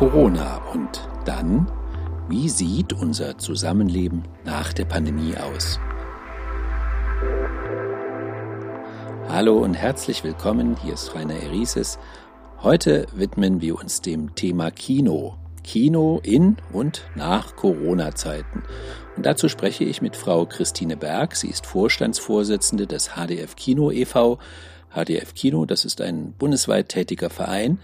Corona und dann, wie sieht unser Zusammenleben nach der Pandemie aus? Hallo und herzlich willkommen, hier ist Rainer Erises. Heute widmen wir uns dem Thema Kino. Kino in und nach Corona-Zeiten. Und dazu spreche ich mit Frau Christine Berg. Sie ist Vorstandsvorsitzende des HDF Kino e.V. HDF Kino, das ist ein bundesweit tätiger Verein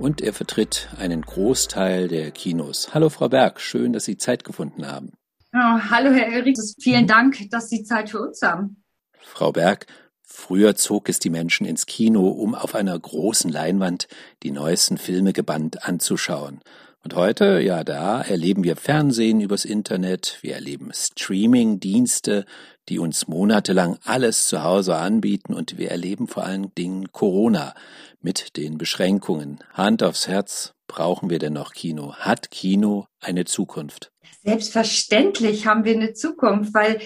und er vertritt einen Großteil der Kinos. Hallo Frau Berg, schön, dass Sie Zeit gefunden haben. Oh, hallo Herr Eriks, vielen Dank, dass Sie Zeit für uns haben. Frau Berg, früher zog es die Menschen ins Kino, um auf einer großen Leinwand die neuesten Filme gebannt anzuschauen. Und heute, ja, da erleben wir Fernsehen übers Internet, wir erleben Streaming-Dienste, die uns monatelang alles zu Hause anbieten und wir erleben vor allen Dingen Corona mit den Beschränkungen. Hand aufs Herz, brauchen wir denn noch Kino? Hat Kino eine Zukunft? Selbstverständlich haben wir eine Zukunft, weil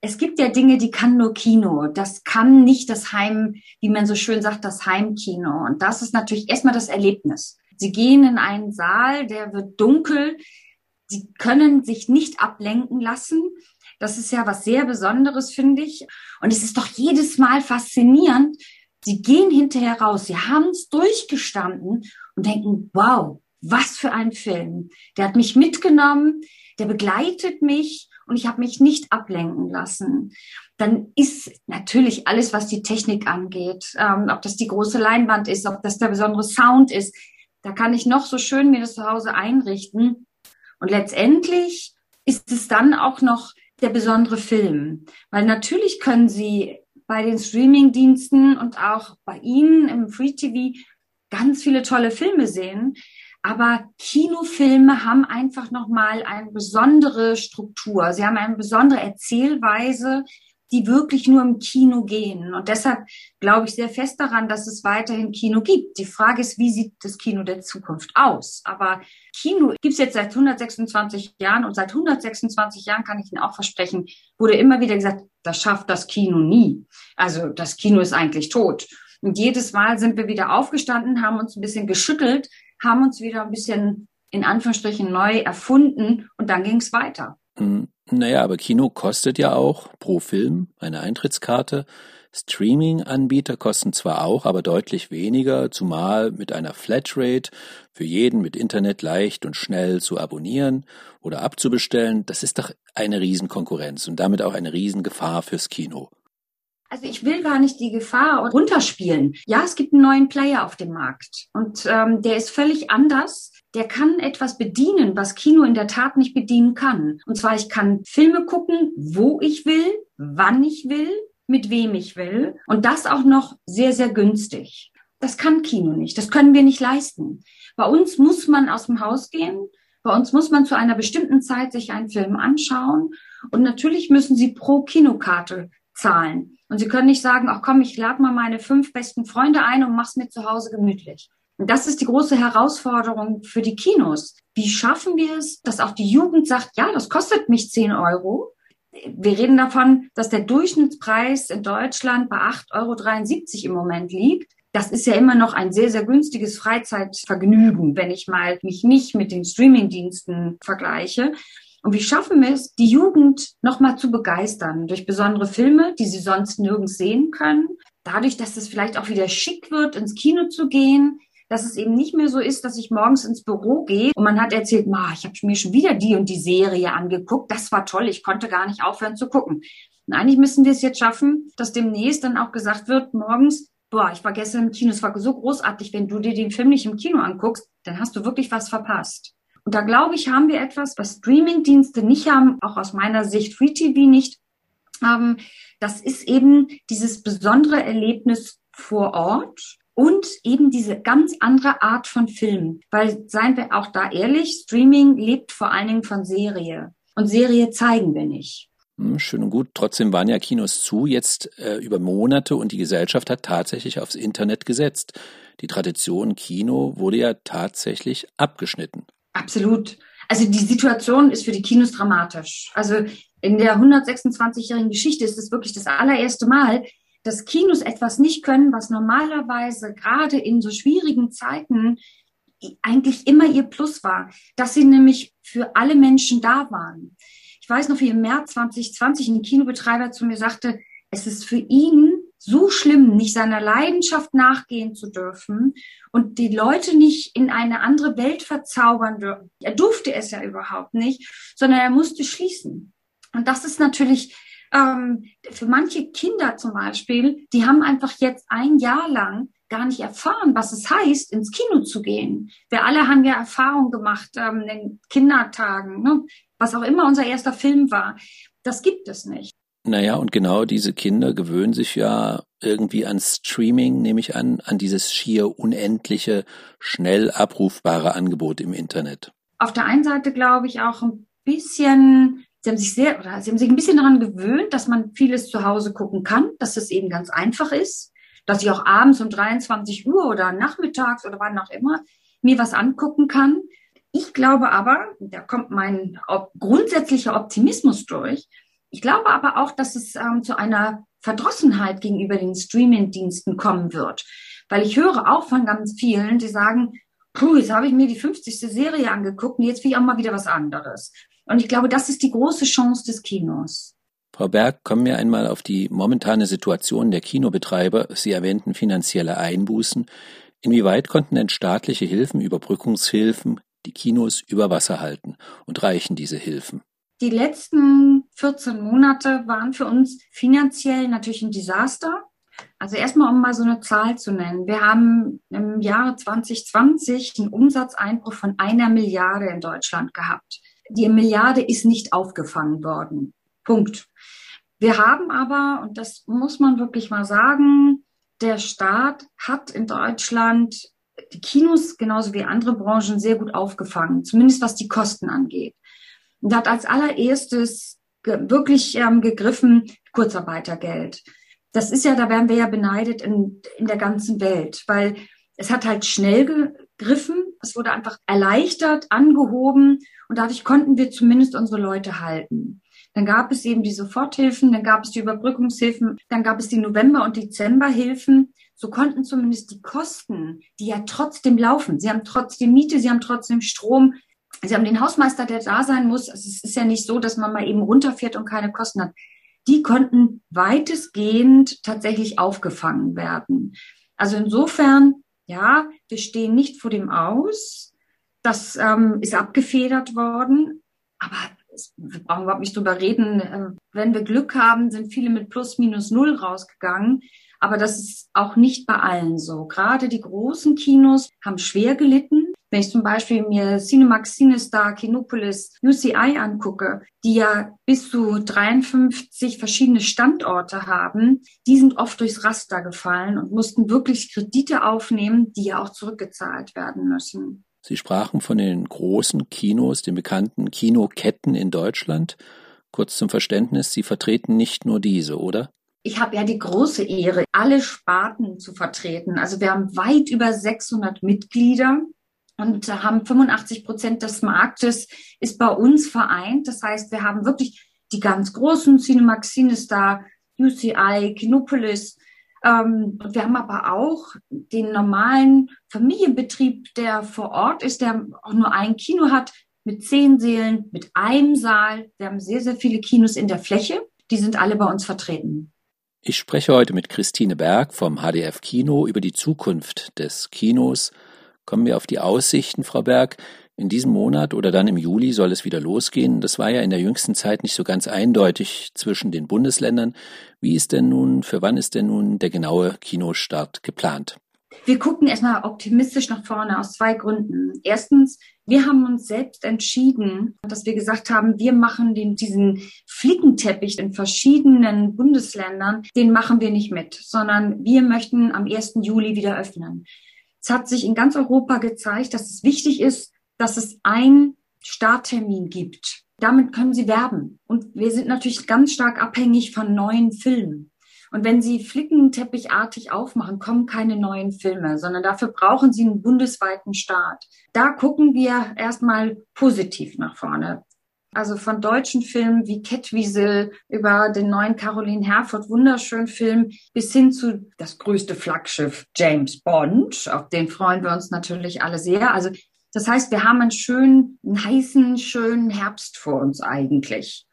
es gibt ja Dinge, die kann nur Kino. Das kann nicht das Heim, wie man so schön sagt, das Heimkino. Und das ist natürlich erstmal das Erlebnis. Sie gehen in einen Saal, der wird dunkel. Sie können sich nicht ablenken lassen. Das ist ja was sehr Besonderes, finde ich. Und es ist doch jedes Mal faszinierend. Sie gehen hinterher raus. Sie haben es durchgestanden und denken, wow, was für ein Film. Der hat mich mitgenommen, der begleitet mich und ich habe mich nicht ablenken lassen. Dann ist natürlich alles, was die Technik angeht, ähm, ob das die große Leinwand ist, ob das der besondere Sound ist, da kann ich noch so schön mir das zu Hause einrichten. Und letztendlich ist es dann auch noch der besondere Film. Weil natürlich können Sie bei den Streaming-Diensten und auch bei Ihnen im Free TV ganz viele tolle Filme sehen. Aber Kinofilme haben einfach nochmal eine besondere Struktur. Sie haben eine besondere Erzählweise die wirklich nur im Kino gehen. Und deshalb glaube ich sehr fest daran, dass es weiterhin Kino gibt. Die Frage ist, wie sieht das Kino der Zukunft aus? Aber Kino gibt es jetzt seit 126 Jahren und seit 126 Jahren kann ich Ihnen auch versprechen, wurde immer wieder gesagt, das schafft das Kino nie. Also das Kino ist eigentlich tot. Und jedes Mal sind wir wieder aufgestanden, haben uns ein bisschen geschüttelt, haben uns wieder ein bisschen in Anführungsstrichen neu erfunden und dann ging es weiter. Hm, naja, aber Kino kostet ja auch pro Film eine Eintrittskarte. Streaming-Anbieter kosten zwar auch, aber deutlich weniger, zumal mit einer Flatrate für jeden mit Internet leicht und schnell zu abonnieren oder abzubestellen. Das ist doch eine Riesenkonkurrenz und damit auch eine Riesengefahr fürs Kino. Also ich will gar nicht die Gefahr runterspielen. Ja, es gibt einen neuen Player auf dem Markt und ähm, der ist völlig anders. Der kann etwas bedienen, was Kino in der Tat nicht bedienen kann. Und zwar, ich kann Filme gucken, wo ich will, wann ich will, mit wem ich will und das auch noch sehr, sehr günstig. Das kann Kino nicht. Das können wir nicht leisten. Bei uns muss man aus dem Haus gehen. Bei uns muss man zu einer bestimmten Zeit sich einen Film anschauen. Und natürlich müssen Sie pro Kinokarte zahlen. Und sie können nicht sagen, ach komm, ich lade mal meine fünf besten Freunde ein und mach's mir zu Hause gemütlich. Und das ist die große Herausforderung für die Kinos. Wie schaffen wir es, dass auch die Jugend sagt, ja, das kostet mich zehn Euro. Wir reden davon, dass der Durchschnittspreis in Deutschland bei 8,73 Euro im Moment liegt. Das ist ja immer noch ein sehr, sehr günstiges Freizeitvergnügen, wenn ich mal mich nicht mit den Streamingdiensten vergleiche. Und wie schaffen wir es, die Jugend nochmal zu begeistern durch besondere Filme, die sie sonst nirgends sehen können? Dadurch, dass es vielleicht auch wieder schick wird, ins Kino zu gehen, dass es eben nicht mehr so ist, dass ich morgens ins Büro gehe und man hat erzählt, ma, ich habe mir schon wieder die und die Serie angeguckt, das war toll, ich konnte gar nicht aufhören zu gucken. Und eigentlich müssen wir es jetzt schaffen, dass demnächst dann auch gesagt wird, morgens, boah, ich war gestern im Kino, es war so großartig, wenn du dir den Film nicht im Kino anguckst, dann hast du wirklich was verpasst. Und da glaube ich, haben wir etwas, was Streamingdienste nicht haben, auch aus meiner Sicht Free TV nicht haben. Das ist eben dieses besondere Erlebnis vor Ort und eben diese ganz andere Art von Film. Weil, seien wir auch da ehrlich, Streaming lebt vor allen Dingen von Serie. Und Serie zeigen wir nicht. Hm, schön und gut. Trotzdem waren ja Kinos zu, jetzt äh, über Monate und die Gesellschaft hat tatsächlich aufs Internet gesetzt. Die Tradition Kino wurde ja tatsächlich abgeschnitten. Absolut. Also die Situation ist für die Kinos dramatisch. Also in der 126-jährigen Geschichte ist es wirklich das allererste Mal, dass Kinos etwas nicht können, was normalerweise gerade in so schwierigen Zeiten eigentlich immer ihr Plus war, dass sie nämlich für alle Menschen da waren. Ich weiß noch, wie im März 2020 ein Kinobetreiber zu mir sagte, es ist für ihn so schlimm, nicht seiner Leidenschaft nachgehen zu dürfen und die Leute nicht in eine andere Welt verzaubern dürfen. Er durfte es ja überhaupt nicht, sondern er musste schließen. Und das ist natürlich ähm, für manche Kinder zum Beispiel, die haben einfach jetzt ein Jahr lang gar nicht erfahren, was es heißt, ins Kino zu gehen. Wir alle haben ja Erfahrung gemacht ähm, in den Kindertagen, ne? was auch immer unser erster Film war. Das gibt es nicht. Naja, und genau diese Kinder gewöhnen sich ja irgendwie an Streaming, nehme ich an, an dieses schier unendliche, schnell abrufbare Angebot im Internet. Auf der einen Seite glaube ich auch ein bisschen, sie haben sich sehr, oder sie haben sich ein bisschen daran gewöhnt, dass man vieles zu Hause gucken kann, dass es eben ganz einfach ist, dass ich auch abends um 23 Uhr oder nachmittags oder wann auch immer mir was angucken kann. Ich glaube aber, da kommt mein grundsätzlicher Optimismus durch, ich glaube aber auch, dass es ähm, zu einer Verdrossenheit gegenüber den Streaming-Diensten kommen wird. Weil ich höre auch von ganz vielen, die sagen, puh, jetzt habe ich mir die 50. Serie angeguckt und jetzt will ich auch mal wieder was anderes. Und ich glaube, das ist die große Chance des Kinos. Frau Berg, kommen wir einmal auf die momentane Situation der Kinobetreiber. Sie erwähnten finanzielle Einbußen. Inwieweit konnten denn staatliche Hilfen, Überbrückungshilfen, die Kinos über Wasser halten und reichen diese Hilfen? Die letzten 14 Monate waren für uns finanziell natürlich ein Desaster. Also erstmal, um mal so eine Zahl zu nennen. Wir haben im Jahre 2020 einen Umsatzeinbruch von einer Milliarde in Deutschland gehabt. Die Milliarde ist nicht aufgefangen worden. Punkt. Wir haben aber, und das muss man wirklich mal sagen, der Staat hat in Deutschland die Kinos genauso wie andere Branchen sehr gut aufgefangen, zumindest was die Kosten angeht und hat als allererstes wirklich ähm, gegriffen Kurzarbeitergeld. Das ist ja, da werden wir ja beneidet in, in der ganzen Welt, weil es hat halt schnell gegriffen, es wurde einfach erleichtert, angehoben und dadurch konnten wir zumindest unsere Leute halten. Dann gab es eben die Soforthilfen, dann gab es die Überbrückungshilfen, dann gab es die November- und Dezemberhilfen. So konnten zumindest die Kosten, die ja trotzdem laufen, sie haben trotzdem Miete, sie haben trotzdem Strom, Sie haben den Hausmeister, der da sein muss. Also es ist ja nicht so, dass man mal eben runterfährt und keine Kosten hat. Die konnten weitestgehend tatsächlich aufgefangen werden. Also insofern, ja, wir stehen nicht vor dem Aus. Das ähm, ist abgefedert worden. Aber wir brauchen überhaupt nicht drüber reden. Äh, wenn wir Glück haben, sind viele mit plus minus null rausgegangen. Aber das ist auch nicht bei allen so. Gerade die großen Kinos haben schwer gelitten. Wenn ich zum Beispiel mir Cinemax, Cinestar, Kinopolis, UCI angucke, die ja bis zu 53 verschiedene Standorte haben, die sind oft durchs Raster gefallen und mussten wirklich Kredite aufnehmen, die ja auch zurückgezahlt werden müssen. Sie sprachen von den großen Kinos, den bekannten Kinoketten in Deutschland. Kurz zum Verständnis, Sie vertreten nicht nur diese, oder? Ich habe ja die große Ehre, alle Sparten zu vertreten. Also wir haben weit über 600 Mitglieder und haben 85 Prozent des Marktes ist bei uns vereint. Das heißt, wir haben wirklich die ganz großen Cinemax, Cinestar, UCI, Kinopolis. Ähm, wir haben aber auch den normalen Familienbetrieb, der vor Ort ist, der auch nur ein Kino hat mit zehn Sälen, mit einem Saal. Wir haben sehr, sehr viele Kinos in der Fläche. Die sind alle bei uns vertreten. Ich spreche heute mit Christine Berg vom HDF Kino über die Zukunft des Kinos Kommen wir auf die Aussichten, Frau Berg. In diesem Monat oder dann im Juli soll es wieder losgehen. Das war ja in der jüngsten Zeit nicht so ganz eindeutig zwischen den Bundesländern. Wie ist denn nun, für wann ist denn nun der genaue Kinostart geplant? Wir gucken erstmal optimistisch nach vorne aus zwei Gründen. Erstens, wir haben uns selbst entschieden, dass wir gesagt haben, wir machen den, diesen Flickenteppich in verschiedenen Bundesländern, den machen wir nicht mit, sondern wir möchten am 1. Juli wieder öffnen. Es hat sich in ganz Europa gezeigt, dass es wichtig ist, dass es einen Starttermin gibt. Damit können Sie werben. Und wir sind natürlich ganz stark abhängig von neuen Filmen. Und wenn Sie flickenteppichartig aufmachen, kommen keine neuen Filme, sondern dafür brauchen Sie einen bundesweiten Start. Da gucken wir erstmal positiv nach vorne. Also von deutschen Filmen wie Kettwiesel über den neuen Caroline Herford wunderschönen Film bis hin zu das größte Flaggschiff James Bond. Auf den freuen wir uns natürlich alle sehr. Also das heißt, wir haben einen schönen, einen heißen, schönen Herbst vor uns eigentlich.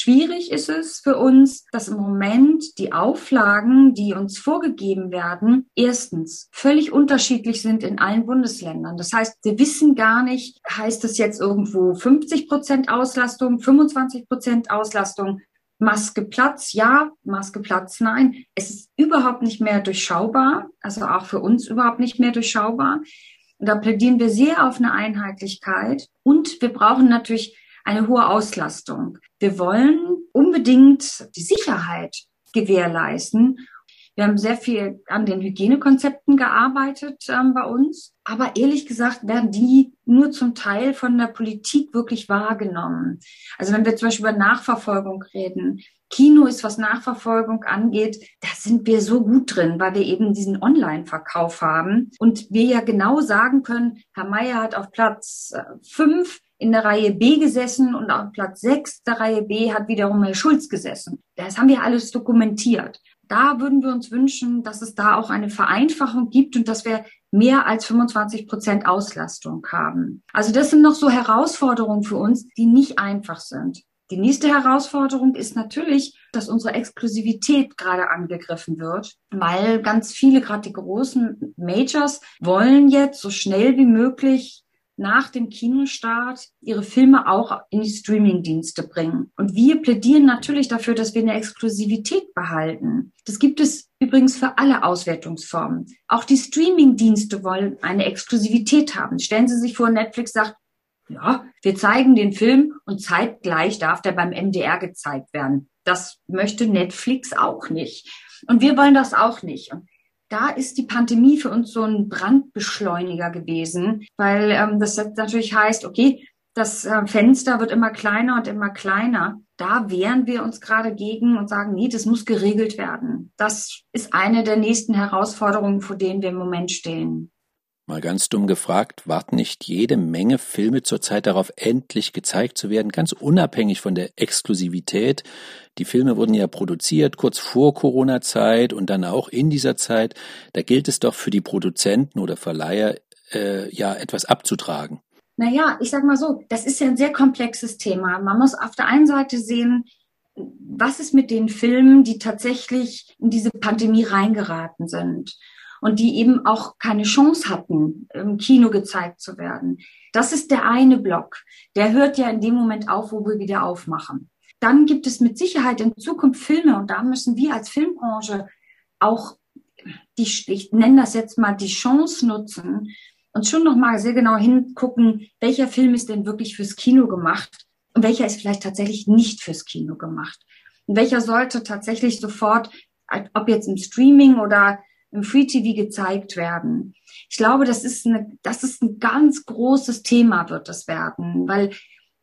Schwierig ist es für uns, dass im Moment die Auflagen, die uns vorgegeben werden, erstens völlig unterschiedlich sind in allen Bundesländern. Das heißt, wir wissen gar nicht, heißt es jetzt irgendwo 50 Prozent Auslastung, 25 Prozent Auslastung, Maske Platz, ja, Maske Platz, nein. Es ist überhaupt nicht mehr durchschaubar, also auch für uns überhaupt nicht mehr durchschaubar. Und da plädieren wir sehr auf eine Einheitlichkeit. Und wir brauchen natürlich eine hohe Auslastung. Wir wollen unbedingt die Sicherheit gewährleisten. Wir haben sehr viel an den Hygienekonzepten gearbeitet ähm, bei uns. Aber ehrlich gesagt werden die nur zum Teil von der Politik wirklich wahrgenommen. Also wenn wir zum Beispiel über Nachverfolgung reden, Kino ist, was Nachverfolgung angeht, da sind wir so gut drin, weil wir eben diesen Online-Verkauf haben und wir ja genau sagen können, Herr Mayer hat auf Platz äh, fünf in der Reihe B gesessen und auf Platz 6 der Reihe B hat wiederum Herr Schulz gesessen. Das haben wir alles dokumentiert. Da würden wir uns wünschen, dass es da auch eine Vereinfachung gibt und dass wir mehr als 25 Prozent Auslastung haben. Also das sind noch so Herausforderungen für uns, die nicht einfach sind. Die nächste Herausforderung ist natürlich, dass unsere Exklusivität gerade angegriffen wird, weil ganz viele, gerade die großen Majors, wollen jetzt so schnell wie möglich nach dem Kinostart ihre Filme auch in die Streamingdienste bringen. Und wir plädieren natürlich dafür, dass wir eine Exklusivität behalten. Das gibt es übrigens für alle Auswertungsformen. Auch die Streamingdienste wollen eine Exklusivität haben. Stellen Sie sich vor, Netflix sagt, ja, wir zeigen den Film und zeitgleich darf der beim MDR gezeigt werden. Das möchte Netflix auch nicht. Und wir wollen das auch nicht. Und da ist die Pandemie für uns so ein Brandbeschleuniger gewesen, weil ähm, das natürlich heißt, okay, das äh, Fenster wird immer kleiner und immer kleiner. Da wehren wir uns gerade gegen und sagen, nee, das muss geregelt werden. Das ist eine der nächsten Herausforderungen, vor denen wir im Moment stehen. Mal ganz dumm gefragt, warten nicht jede Menge Filme zurzeit darauf, endlich gezeigt zu werden, ganz unabhängig von der Exklusivität? Die Filme wurden ja produziert kurz vor Corona-Zeit und dann auch in dieser Zeit. Da gilt es doch für die Produzenten oder Verleiher, äh, ja, etwas abzutragen. Naja, ich sag mal so, das ist ja ein sehr komplexes Thema. Man muss auf der einen Seite sehen, was ist mit den Filmen, die tatsächlich in diese Pandemie reingeraten sind und die eben auch keine Chance hatten, im Kino gezeigt zu werden. Das ist der eine Block. Der hört ja in dem Moment auf, wo wir wieder aufmachen. Dann gibt es mit Sicherheit in Zukunft Filme und da müssen wir als Filmbranche auch die, ich nenne das jetzt mal die Chance nutzen und schon nochmal sehr genau hingucken, welcher Film ist denn wirklich fürs Kino gemacht und welcher ist vielleicht tatsächlich nicht fürs Kino gemacht. Und welcher sollte tatsächlich sofort, ob jetzt im Streaming oder im Free TV gezeigt werden. Ich glaube, das ist eine, das ist ein ganz großes Thema wird das werden, weil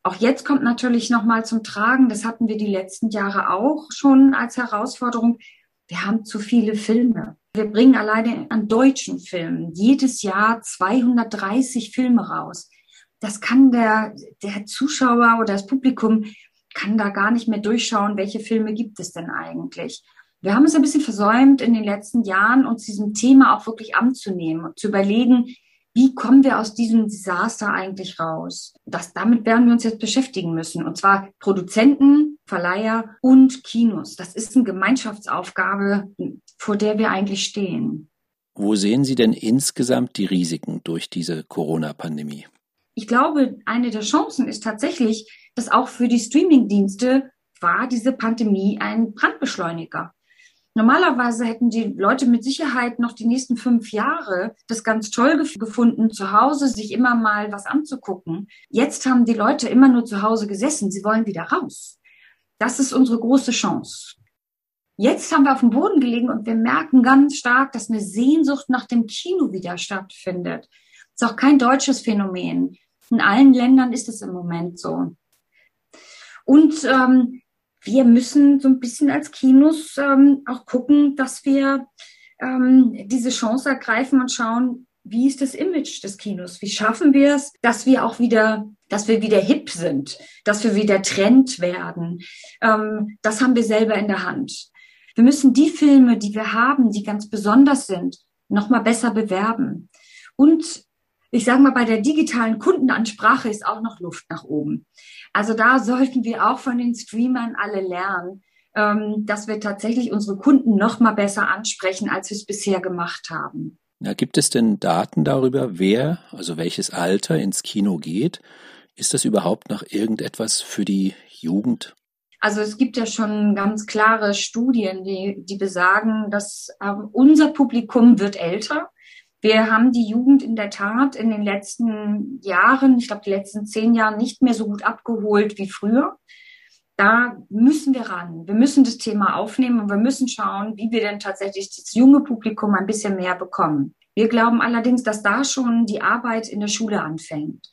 auch jetzt kommt natürlich nochmal zum Tragen, das hatten wir die letzten Jahre auch schon als Herausforderung. Wir haben zu viele Filme. Wir bringen alleine an deutschen Filmen jedes Jahr 230 Filme raus. Das kann der, der Zuschauer oder das Publikum kann da gar nicht mehr durchschauen, welche Filme gibt es denn eigentlich. Wir haben es ein bisschen versäumt in den letzten Jahren, uns diesem Thema auch wirklich anzunehmen und zu überlegen, wie kommen wir aus diesem Desaster eigentlich raus? Das, damit werden wir uns jetzt beschäftigen müssen. Und zwar Produzenten, Verleiher und Kinos. Das ist eine Gemeinschaftsaufgabe, vor der wir eigentlich stehen. Wo sehen Sie denn insgesamt die Risiken durch diese Corona-Pandemie? Ich glaube, eine der Chancen ist tatsächlich, dass auch für die Streaming-Dienste war diese Pandemie ein Brandbeschleuniger. Normalerweise hätten die Leute mit Sicherheit noch die nächsten fünf Jahre das ganz toll gefunden, zu Hause sich immer mal was anzugucken. Jetzt haben die Leute immer nur zu Hause gesessen. Sie wollen wieder raus. Das ist unsere große Chance. Jetzt haben wir auf dem Boden gelegen und wir merken ganz stark, dass eine Sehnsucht nach dem Kino wieder stattfindet. Das ist auch kein deutsches Phänomen. In allen Ländern ist es im Moment so. Und ähm, wir müssen so ein bisschen als Kinos ähm, auch gucken, dass wir ähm, diese Chance ergreifen und schauen, wie ist das Image des Kinos? Wie schaffen wir es, dass wir auch wieder, dass wir wieder hip sind, dass wir wieder Trend werden? Ähm, das haben wir selber in der Hand. Wir müssen die Filme, die wir haben, die ganz besonders sind, noch mal besser bewerben. Und ich sage mal, bei der digitalen Kundenansprache ist auch noch Luft nach oben. Also da sollten wir auch von den Streamern alle lernen, ähm, dass wir tatsächlich unsere Kunden noch mal besser ansprechen, als wir es bisher gemacht haben. Ja, gibt es denn Daten darüber, wer, also welches Alter ins Kino geht? Ist das überhaupt noch irgendetwas für die Jugend? Also es gibt ja schon ganz klare Studien, die, die besagen, dass äh, unser Publikum wird älter. Wir haben die Jugend in der Tat in den letzten Jahren, ich glaube die letzten zehn Jahren, nicht mehr so gut abgeholt wie früher. Da müssen wir ran. Wir müssen das Thema aufnehmen und wir müssen schauen, wie wir denn tatsächlich das junge Publikum ein bisschen mehr bekommen. Wir glauben allerdings, dass da schon die Arbeit in der Schule anfängt.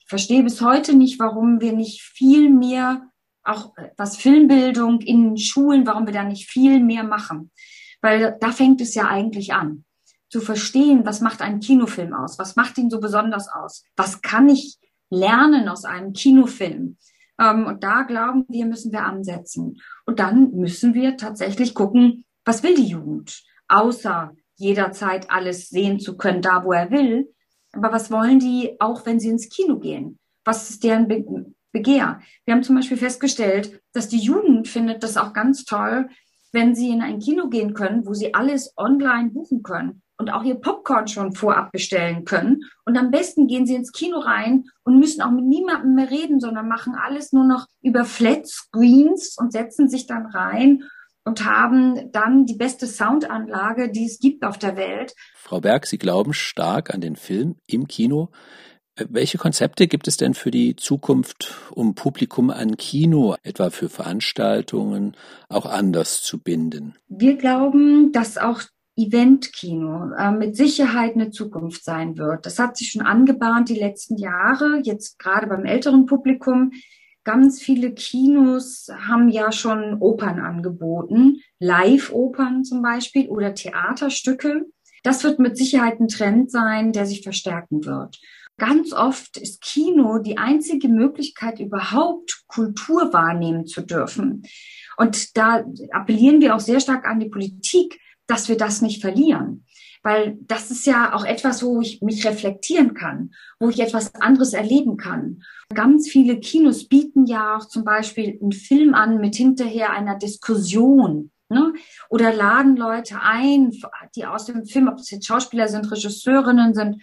Ich verstehe bis heute nicht, warum wir nicht viel mehr, auch was Filmbildung in Schulen, warum wir da nicht viel mehr machen. Weil da fängt es ja eigentlich an zu verstehen, was macht ein Kinofilm aus? Was macht ihn so besonders aus? Was kann ich lernen aus einem Kinofilm? Ähm, und da glauben wir, müssen wir ansetzen. Und dann müssen wir tatsächlich gucken, was will die Jugend? Außer jederzeit alles sehen zu können, da wo er will. Aber was wollen die, auch wenn sie ins Kino gehen? Was ist deren Be Begehr? Wir haben zum Beispiel festgestellt, dass die Jugend findet das auch ganz toll, wenn sie in ein Kino gehen können, wo sie alles online buchen können und auch ihr Popcorn schon vorab bestellen können. Und am besten gehen sie ins Kino rein und müssen auch mit niemandem mehr reden, sondern machen alles nur noch über Flat Screens und setzen sich dann rein und haben dann die beste Soundanlage, die es gibt auf der Welt. Frau Berg, Sie glauben stark an den Film im Kino. Äh, welche Konzepte gibt es denn für die Zukunft, um Publikum an Kino, etwa für Veranstaltungen, auch anders zu binden? Wir glauben, dass auch Eventkino äh, mit Sicherheit eine Zukunft sein wird. Das hat sich schon angebahnt die letzten Jahre, jetzt gerade beim älteren Publikum. Ganz viele Kinos haben ja schon Opern angeboten, Live-Opern zum Beispiel oder Theaterstücke. Das wird mit Sicherheit ein Trend sein, der sich verstärken wird. Ganz oft ist Kino die einzige Möglichkeit, überhaupt Kultur wahrnehmen zu dürfen. Und da appellieren wir auch sehr stark an die Politik, dass wir das nicht verlieren. Weil das ist ja auch etwas, wo ich mich reflektieren kann, wo ich etwas anderes erleben kann. Ganz viele Kinos bieten ja auch zum Beispiel einen Film an mit hinterher einer Diskussion. Ne? Oder laden Leute ein, die aus dem Film, ob es jetzt Schauspieler sind, Regisseurinnen sind.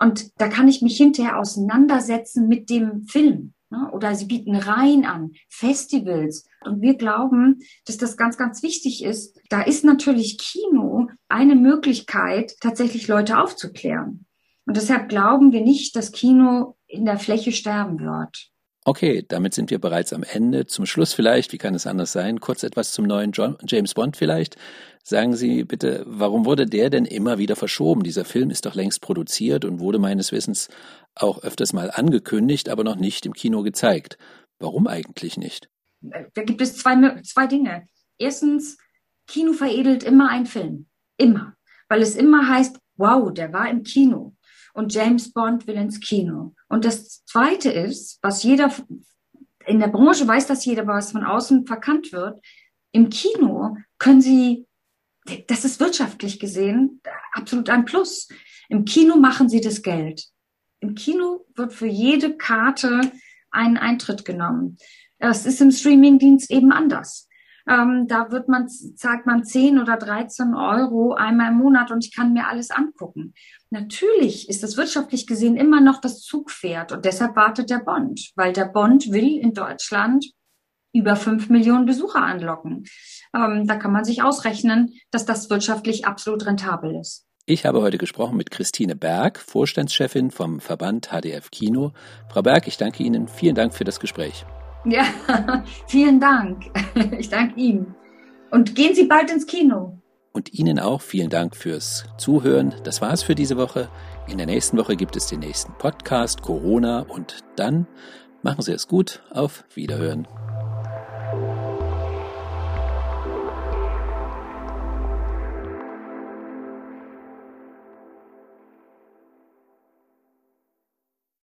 Und da kann ich mich hinterher auseinandersetzen mit dem Film. Ne? Oder sie bieten Reihen an, Festivals. Und wir glauben, dass das ganz, ganz wichtig ist. Da ist natürlich Kino eine Möglichkeit, tatsächlich Leute aufzuklären. Und deshalb glauben wir nicht, dass Kino in der Fläche sterben wird. Okay, damit sind wir bereits am Ende. Zum Schluss vielleicht, wie kann es anders sein, kurz etwas zum neuen James Bond vielleicht. Sagen Sie bitte, warum wurde der denn immer wieder verschoben? Dieser Film ist doch längst produziert und wurde meines Wissens auch öfters mal angekündigt, aber noch nicht im Kino gezeigt. Warum eigentlich nicht? Da gibt es zwei, zwei Dinge. Erstens, Kino veredelt immer einen Film. Immer. Weil es immer heißt, wow, der war im Kino und James Bond will ins Kino. Und das Zweite ist, was jeder in der Branche weiß, dass jeder, was von außen verkannt wird. Im Kino können Sie, das ist wirtschaftlich gesehen absolut ein Plus. Im Kino machen Sie das Geld. Im Kino wird für jede Karte ein Eintritt genommen. Es ist im Streamingdienst eben anders. Ähm, da wird man, zahlt man 10 oder 13 Euro einmal im Monat und ich kann mir alles angucken. Natürlich ist das wirtschaftlich gesehen immer noch das Zugpferd und deshalb wartet der Bond, weil der Bond will in Deutschland über 5 Millionen Besucher anlocken. Ähm, da kann man sich ausrechnen, dass das wirtschaftlich absolut rentabel ist. Ich habe heute gesprochen mit Christine Berg, Vorstandschefin vom Verband HDF Kino. Frau Berg, ich danke Ihnen. Vielen Dank für das Gespräch. Ja, vielen Dank. Ich danke Ihnen. Und gehen Sie bald ins Kino. Und Ihnen auch vielen Dank fürs Zuhören. Das war's für diese Woche. In der nächsten Woche gibt es den nächsten Podcast Corona und dann machen Sie es gut. Auf Wiederhören.